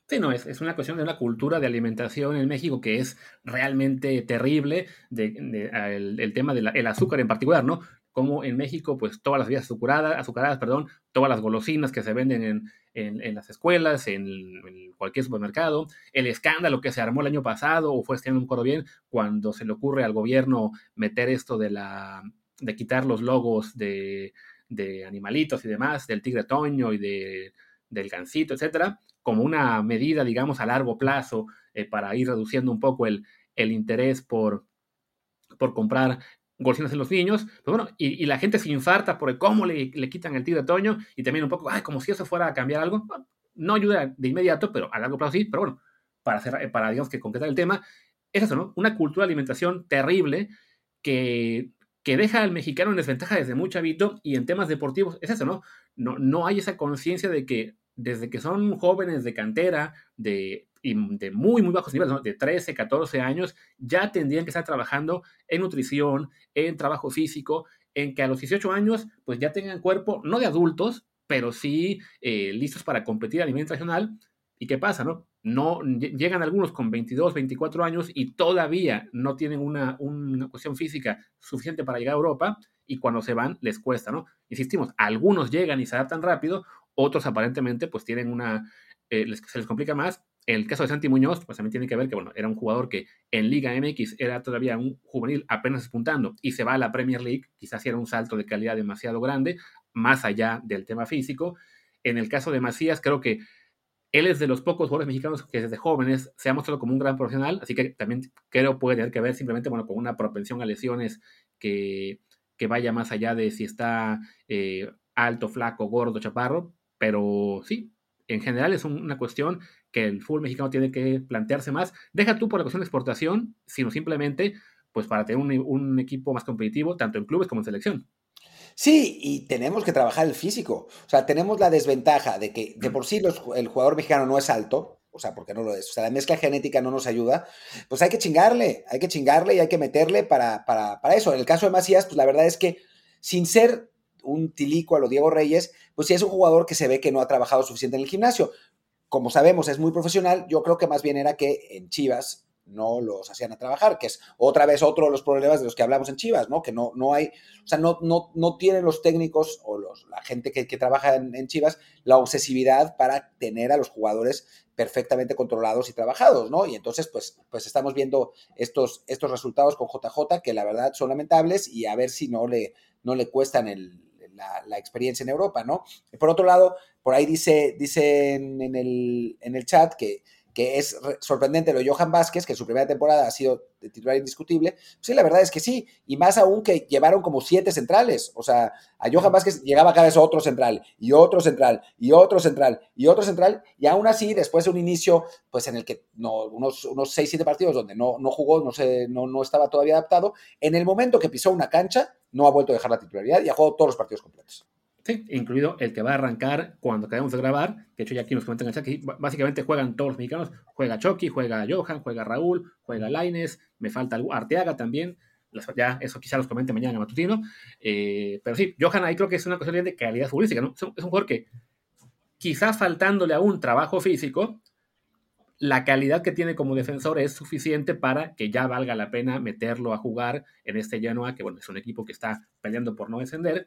Sí, no, es, es, una cuestión de una cultura de alimentación en México que es realmente terrible, de, el, tema del azúcar en particular, ¿no? Como en México, pues todas las bebidas azucaradas, azucaradas, perdón, todas las golosinas que se venden en, en, las escuelas, en, cualquier supermercado, el escándalo que se armó el año pasado, o fue este año, no me acuerdo bien, cuando se le ocurre al gobierno meter esto de la de quitar los logos de, de animalitos y demás, del tigre toño y de, del gansito, etcétera, como una medida, digamos, a largo plazo eh, para ir reduciendo un poco el, el interés por, por comprar golosinas en los niños, pues bueno, y, la gente se infarta por cómo le, le, quitan el tigre toño y también un poco, ay, como si eso fuera a cambiar algo. No ayuda de inmediato, pero a largo plazo sí, pero bueno, para, hacer, para digamos que concretar el tema, es eso, ¿no? Una cultura de alimentación terrible que, que deja al mexicano en desventaja desde muy chavito y en temas deportivos, es eso, ¿no? No, no hay esa conciencia de que desde que son jóvenes de cantera, de de muy, muy bajos niveles, de 13, 14 años, ya tendrían que estar trabajando en nutrición, en trabajo físico, en que a los 18 años pues ya tengan cuerpo, no de adultos, pero sí eh, listos para competir a nivel internacional. ¿Y qué pasa, no? No llegan algunos con 22, 24 años y todavía no tienen una, una cuestión física suficiente para llegar a Europa y cuando se van les cuesta, ¿no? Insistimos, algunos llegan y se adaptan rápido, otros aparentemente pues tienen una, eh, se les complica más el caso de Santi Muñoz, pues también tiene que ver que, bueno, era un jugador que en Liga MX era todavía un juvenil apenas despuntando y se va a la Premier League, quizás era un salto de calidad demasiado grande, más allá del tema físico. En el caso de Macías, creo que él es de los pocos jugadores mexicanos que desde jóvenes se ha mostrado como un gran profesional, así que también creo puede tener que ver simplemente, bueno, con una propensión a lesiones que, que vaya más allá de si está eh, alto, flaco, gordo, chaparro, pero sí, en general es una cuestión que el fútbol mexicano tiene que plantearse más. Deja tú por la cuestión de exportación, sino simplemente pues para tener un, equipo más competitivo, tanto en clubes como en selección. Sí, y tenemos que trabajar el físico. O sea, tenemos la desventaja de que de por sí el jugador mexicano no es alto, o sea, porque no lo es. O sea, la mezcla genética no nos ayuda. Pues hay que chingarle, hay que chingarle y hay que meterle para, para, para eso. En el caso de Macías, pues la verdad es que sin ser un tilico a lo Diego Reyes, pues sí es un jugador que se ve que no ha trabajado suficiente en el gimnasio como sabemos, es muy profesional. Yo creo que más bien era que en Chivas no los hacían a trabajar, que es otra vez otro de los problemas de los que hablamos en Chivas, ¿no? Que no, no hay, o sea, no, no, no tienen los técnicos o los, la gente que, que trabaja en, Chivas la obsesividad para tener a los jugadores perfectamente controlados y trabajados, ¿no? Y entonces, pues, pues estamos viendo estos, estos resultados con JJ que la verdad son lamentables y a ver si no le, no le cuestan el, la, experiencia en Europa, ¿no? Por otro lado, por ahí dice, dice en, en, el, en el chat que que es sorprendente lo de Johan Vázquez, que en su primera temporada ha sido titular indiscutible. Sí, la verdad es que sí, y más aún que llevaron como siete centrales. O sea, a Johan Vázquez llegaba cada vez otro central, y otro central, y otro central, y otro central, y aún así, después de un inicio, pues en el que no, unos, unos seis, siete partidos donde no, no jugó, no, sé, no, no estaba todavía adaptado, en el momento que pisó una cancha, no ha vuelto a dejar la titularidad y ha jugado todos los partidos completos. Sí, incluido el que va a arrancar cuando acabemos de grabar, que de hecho ya aquí nos comentan en el chat que básicamente juegan todos los mexicanos, juega Chucky, juega Johan, juega Raúl, juega Laines, me falta Arteaga también, ya eso quizá los comente mañana en matutino, eh, pero sí, Johan ahí creo que es una cuestión de calidad futbolística, ¿no? Es un, es un jugador que quizá faltándole a un trabajo físico, la calidad que tiene como defensor es suficiente para que ya valga la pena meterlo a jugar en este Genoa, que bueno, es un equipo que está peleando por no descender,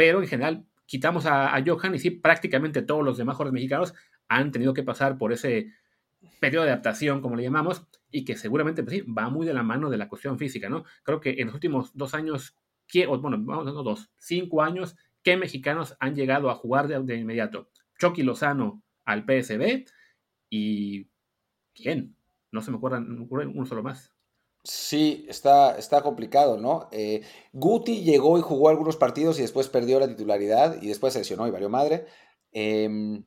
pero en general quitamos a, Johan y sí, prácticamente todos los demás jugadores mexicanos han tenido que pasar por ese periodo de adaptación, como le llamamos, y que seguramente pues sí, va muy de la mano de la cuestión física, ¿no? Creo que en los últimos dos años, bueno, vamos a dos, cinco años, ¿qué mexicanos han llegado a jugar de, inmediato? Chucky Lozano al PSB y ¿quién? No se me acuerdan, me acuerdan uno solo más. Sí, está, está complicado, ¿no? Eh, Guti llegó y jugó algunos partidos y después perdió la titularidad y después se lesionó y valió madre. Eh,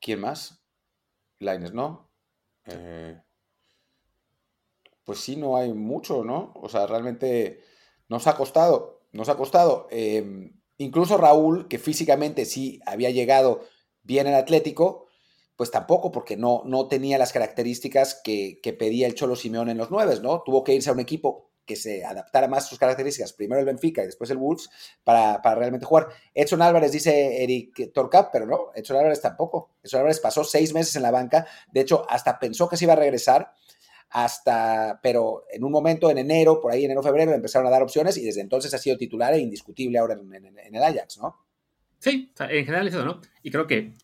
¿Quién más? Laines, ¿no? Eh, pues sí, no hay mucho, ¿no? O sea, realmente nos ha costado, nos ha costado. Em, incluso Raúl, que físicamente sí había llegado bien al Atlético, pues tampoco, porque no, no tenía las características que, pedía el Cholo Simeón en los nueve, ¿no? Tuvo que irse a un equipo que se adaptara más a sus características, primero el Benfica y después el Wolves, para, para realmente jugar. Edson Álvarez dice Eric Torcap, pero no, Edson Álvarez tampoco. Edson Álvarez pasó seis meses en la banca, de hecho, hasta pensó que se iba a regresar, hasta, pero en un momento en enero, por ahí enero, febrero, empezaron a dar opciones y desde entonces ha sido titular e indiscutible ahora en, el Ajax, ¿no? Sí, en general eso, ¿no? Y creo que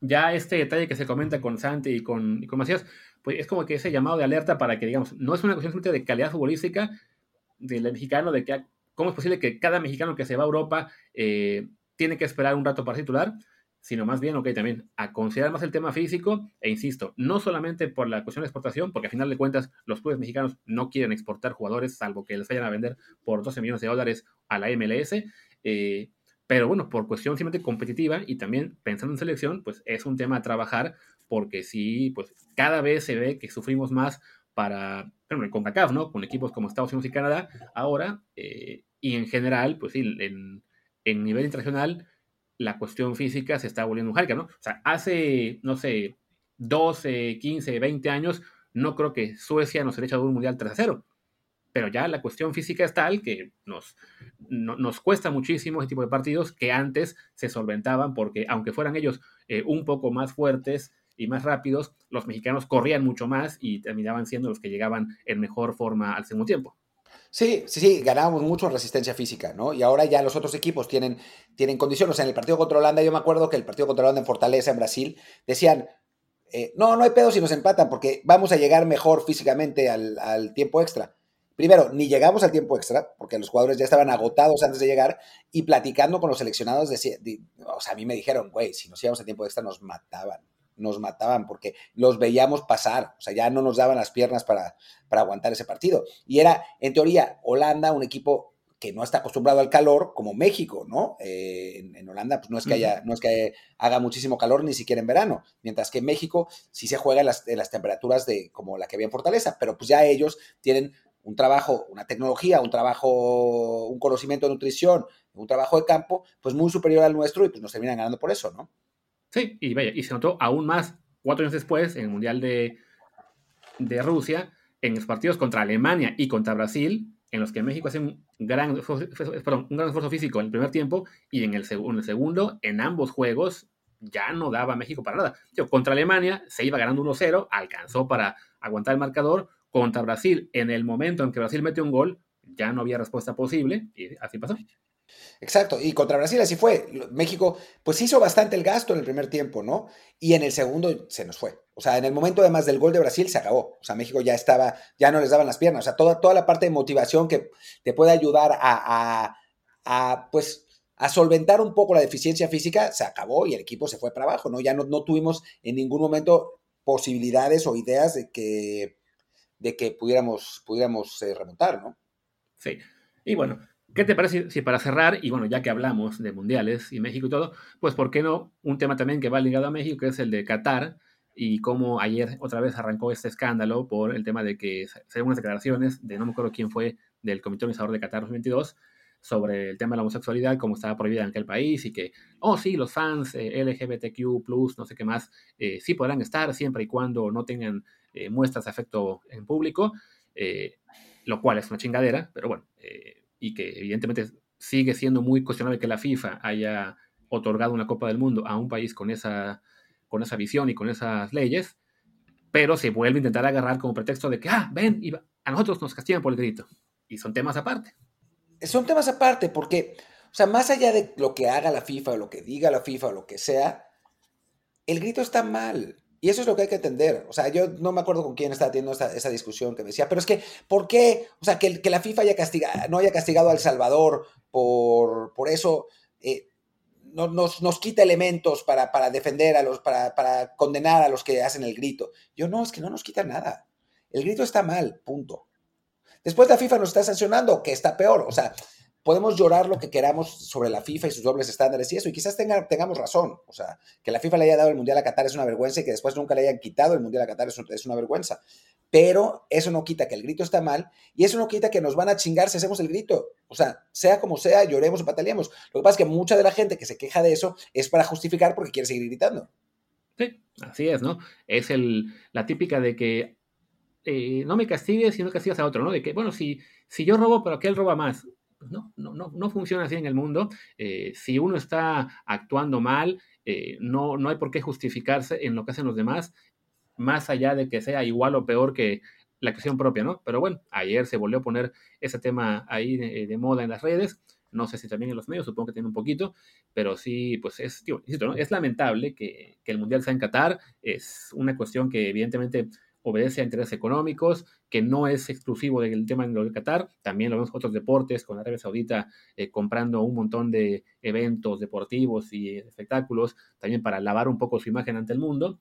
ya este detalle que se comenta con Santi y con, y con Macías, pues es como que ese llamado de alerta para que, digamos, no es una cuestión simplemente de calidad futbolística del mexicano, de que cómo es posible que cada mexicano que se va a Europa eh, tiene que esperar un rato para titular, sino más bien, ok, también a considerar más el tema físico, e insisto, no solamente por la cuestión de exportación, porque al final de cuentas los clubes mexicanos no quieren exportar jugadores, salvo que les vayan a vender por 12 millones de dólares a la MLS, eh, pero bueno, por cuestión simplemente competitiva y también pensando en selección, pues es un tema a trabajar porque sí, pues cada vez se ve que sufrimos más para, bueno, con CACAF, ¿no? Con equipos como Estados Unidos y Canadá ahora, eh, y en general, pues sí, en, en, nivel internacional, la cuestión física se está volviendo un ¿no? O sea, hace, no sé, 12, 15, 20 años, no creo que Suecia nos haya echado un mundial 3 a 0 pero ya la cuestión física es tal que nos, no, nos cuesta muchísimo ese tipo de partidos que antes se solventaban porque aunque fueran ellos eh, un poco más fuertes y más rápidos, los mexicanos corrían mucho más y terminaban siendo los que llegaban en mejor forma al segundo tiempo. Sí, sí, sí, ganábamos mucho en resistencia física, ¿no? Y ahora ya los otros equipos tienen, tienen condiciones. O sea, en el partido contra Holanda, yo me acuerdo que el partido contra Holanda en Fortaleza, en Brasil, decían, eh, no, no hay pedo si nos empatan porque vamos a llegar mejor físicamente al tiempo extra primero, ni llegamos al tiempo extra, porque los jugadores ya estaban agotados antes de llegar, y platicando con los seleccionados, de, de, o sea, a mí me dijeron, güey, si nos íbamos al tiempo extra nos mataban, nos mataban, porque los veíamos pasar, o sea, ya no nos daban las piernas para, para aguantar ese partido. Y era, en teoría, Holanda, un equipo que no está acostumbrado al calor, como México, ¿no? Eh, en, en, Holanda, pues no es que haya, no es que haga muchísimo calor ni siquiera en verano, mientras que en México sí se juega en las, en las temperaturas de como la que había en Fortaleza, pero pues ya ellos tienen un trabajo, una tecnología, un trabajo, un conocimiento de nutrición, un trabajo de campo, pues muy superior al nuestro y pues nos terminan ganando por eso, ¿no? Sí, y vaya, y se notó aún más cuatro años después en el Mundial de, de Rusia, en los partidos contra Alemania y contra Brasil, en los que México hace un gran, un gran esfuerzo físico en el primer tiempo y en el, en el segundo, en ambos juegos, ya no daba México para nada. Yo, contra Alemania se iba ganando 1-0, alcanzó para aguantar el marcador, contra Brasil, en el momento en que Brasil mete un gol, ya no había respuesta posible y así pasó. Exacto, y contra Brasil así fue. México, pues hizo bastante el gasto en el primer tiempo, ¿no? Y en el segundo se nos fue. O sea, en el momento además del gol de Brasil se acabó. O sea, México ya estaba, ya no les daban las piernas. O sea, toda, toda la parte de motivación que te puede ayudar a, a, pues, a solventar un poco la deficiencia física se acabó y el equipo se fue para abajo, ¿no? Ya no, no tuvimos en ningún momento posibilidades o ideas de que, de que pudiéramos, pudiéramos eh, remontar, ¿no? Sí. Y bueno, ¿Qué te parece si para cerrar, y bueno, ya que hablamos de mundiales y México y todo, pues ¿por qué no un tema también que va ligado a México, que es el de Qatar, y cómo ayer otra vez arrancó este escándalo por el tema de que, según las declaraciones de no me acuerdo quién fue, del Comité Organizador de Qatar 2022, sobre el tema de la homosexualidad, cómo estaba prohibida en aquel país y que, oh sí, los fans eh, LGBTQ, no sé qué más, eh, sí podrán estar siempre y cuando no tengan eh, muestras de afecto en público, lo cual es una chingadera, pero bueno, y que evidentemente sigue siendo muy cuestionable que la FIFA haya otorgado una Copa del Mundo a un país con esa, con esa visión y con esas leyes, pero se vuelve a intentar agarrar como pretexto de que, ah, ven, y a nosotros nos castigan por el grito. Y son temas aparte. Son temas aparte, porque, o sea, más allá de lo que haga la FIFA o lo que diga la FIFA o lo que sea, el grito está mal. Y eso es lo que hay que entender. O sea, yo no me acuerdo con quién estaba teniendo esa, discusión que me decía, pero es que, ¿por qué? O sea, que, que la FIFA haya castigado, no haya castigado a El Salvador por, por eso, eh, no, nos, nos, quita elementos para, para defender a los, para, para, condenar a los que hacen el grito. Yo no, es que no nos quita nada. El grito está mal, punto. Después la FIFA nos está sancionando, que está peor. O sea, podemos llorar lo que queramos sobre la FIFA y sus dobles estándares y eso, y quizás tengamos razón. O sea, que la FIFA le haya dado el Mundial a Qatar es una vergüenza y que después nunca le hayan quitado el Mundial a Qatar es, una vergüenza. Pero eso no quita que el grito está mal y eso no quita que nos van a chingar si hacemos el grito. O sea, sea como sea, lloremos o pataleemos. Lo que pasa es que mucha de la gente que se queja de eso es para justificar porque quiere seguir gritando. Sí, así es, ¿no? Es el, la típica de que eh, no me castigues y no castigas a otro, ¿no? De que, bueno, si, si yo robo, pero que él roba más pues no, no, no, no funciona así en el mundo. Eh, si uno está actuando mal, eh, no, no hay por qué justificarse en lo que hacen los demás, más allá de que sea igual o peor que la acción propia, ¿no? Pero bueno, ayer se volvió a poner ese tema ahí de, moda en las redes. No sé si también en los medios, supongo que tiene un poquito, pero sí, pues es, ¿no? es lamentable que, que el Mundial sea en Qatar. Es una cuestión que evidentemente obedece a intereses económicos, que no es exclusivo del tema de Qatar, también lo vemos otros deportes, con Arabia Saudita eh, comprando un montón de eventos deportivos y espectáculos, también para lavar un poco su imagen ante el mundo,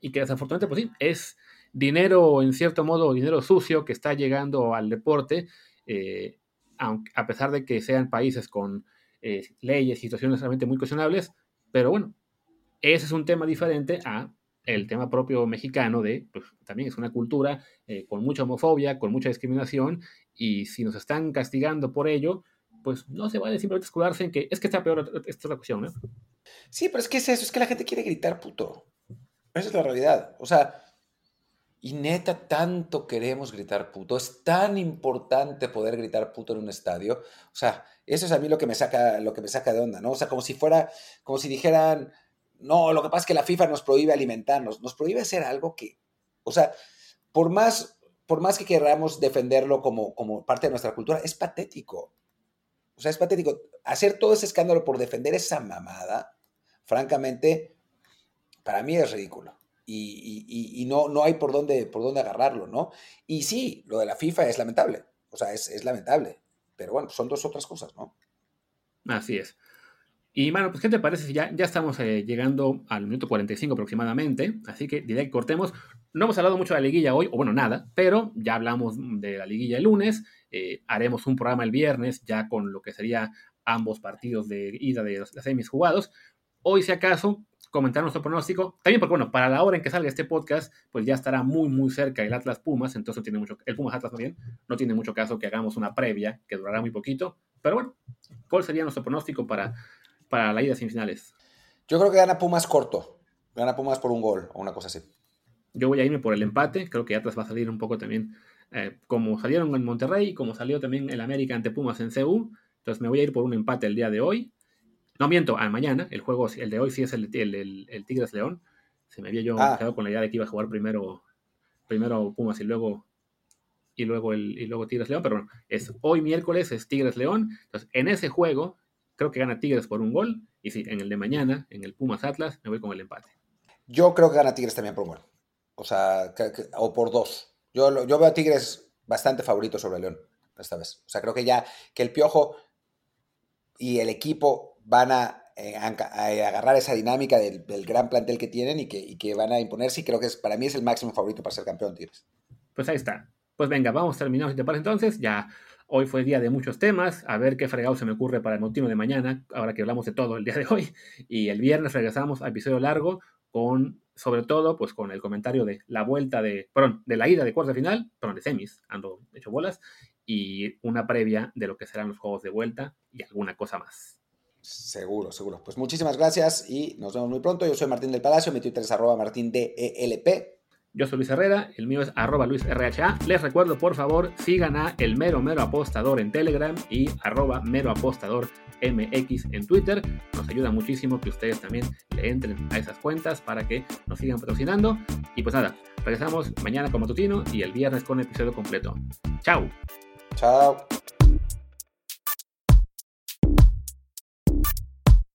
y que desafortunadamente, pues sí, es dinero, en cierto modo, dinero sucio que está llegando al deporte, eh, a pesar de que sean países con eh, leyes y situaciones realmente muy cuestionables, pero bueno, ese es un tema diferente a el tema propio mexicano de, pues también es una cultura eh, con mucha homofobia, con mucha discriminación, y si nos están castigando por ello, pues no se vale simplemente escudarse en que es que está peor esta es la cuestión, ¿no? Sí, pero es que es eso, es que la gente quiere gritar puto. Esa es la realidad. O sea, y neta, tanto queremos gritar puto. Es tan importante poder gritar puto en un estadio. O sea, eso es a mí lo que me saca, lo que me saca de onda, ¿no? O sea, como si fuera, como si dijeran, no, lo que pasa es que la FIFA nos prohíbe alimentarnos, nos prohíbe hacer algo que, o sea, por más, por más que queramos defenderlo como, como parte de nuestra cultura, es patético. O sea, es patético. Hacer todo ese escándalo por defender esa mamada, francamente, para mí es ridículo. Y, no, no hay por dónde, por dónde agarrarlo, ¿no? Y sí, lo de la FIFA es lamentable. O sea, es, es lamentable. Pero bueno, son dos otras cosas, ¿no? Así es. Y bueno, pues ¿qué te parece ya, ya estamos eh, llegando al minuto 45 aproximadamente? Así que diré cortemos. No hemos hablado mucho de la liguilla hoy, o bueno, nada, pero ya hablamos de la liguilla el lunes. Eh, haremos un programa el viernes ya con lo que sería ambos partidos de ida de las semis jugados. Hoy, si acaso, comentar nuestro pronóstico. También porque, bueno, para la hora en que salga este podcast, pues ya estará muy, muy cerca el Atlas Pumas, entonces tiene mucho, el Pumas Atlas también, no tiene mucho caso que hagamos una previa que durará muy poquito. Pero bueno, ¿cuál sería nuestro pronóstico para para la ida a semifinales? Yo creo que gana Pumas corto. Gana Pumas por un gol o una cosa así. Yo voy a irme por el empate. Creo que Atlas va a salir un poco también eh, como salieron en Monterrey, como salió también el América ante Pumas en CU. Entonces me voy a ir por un empate el día de hoy. No miento, al mañana. El juego, el de hoy sí es el, el, Tigres León. Se me había yo ah. quedado con la idea de que iba a jugar primero, primero Pumas y luego y luego, el, y luego Tigres León, pero bueno, es hoy miércoles es Tigres León. Entonces, en ese juego, creo que gana Tigres por un gol. Y sí, en el de mañana, en el Pumas Atlas, me voy con el empate. Yo creo que gana Tigres también por un gol. O sea, o por dos. Yo, yo veo a Tigres bastante favorito sobre León esta vez. O sea, creo que ya que el Piojo y el equipo van a, eh, agarrar esa dinámica del, gran plantel que tienen y que, que van a imponerse. Y creo que es, para mí es el máximo favorito para ser campeón Tigres. Pues ahí está. Pues venga, vamos terminando si te parece entonces. Ya hoy fue día de muchos temas. A ver qué fregado se me ocurre para el motivo de mañana, ahora que hablamos de todo el día de hoy. Y el viernes regresamos a episodio largo con, sobre todo, pues con el comentario de la vuelta de, perdón, de la ida de cuarta final, perdón, de semis, ando hecho bolas, y una previa de lo que serán los juegos de vuelta y alguna cosa más. Seguro, seguro. Pues muchísimas gracias y nos vemos muy pronto. Yo soy Martín del Palacio, mi Twitter es arroba martindelp. Yo soy Luis Herrera, el mío es arroba luisrha. Les recuerdo, por favor, sigan a el mero mero apostador en Telegram y arroba mero apostador MX en Twitter. Nos ayuda muchísimo que ustedes también le entren a esas cuentas para que nos sigan patrocinando. Y pues nada, regresamos mañana con Matutino y el viernes con episodio completo. Chao. Chao.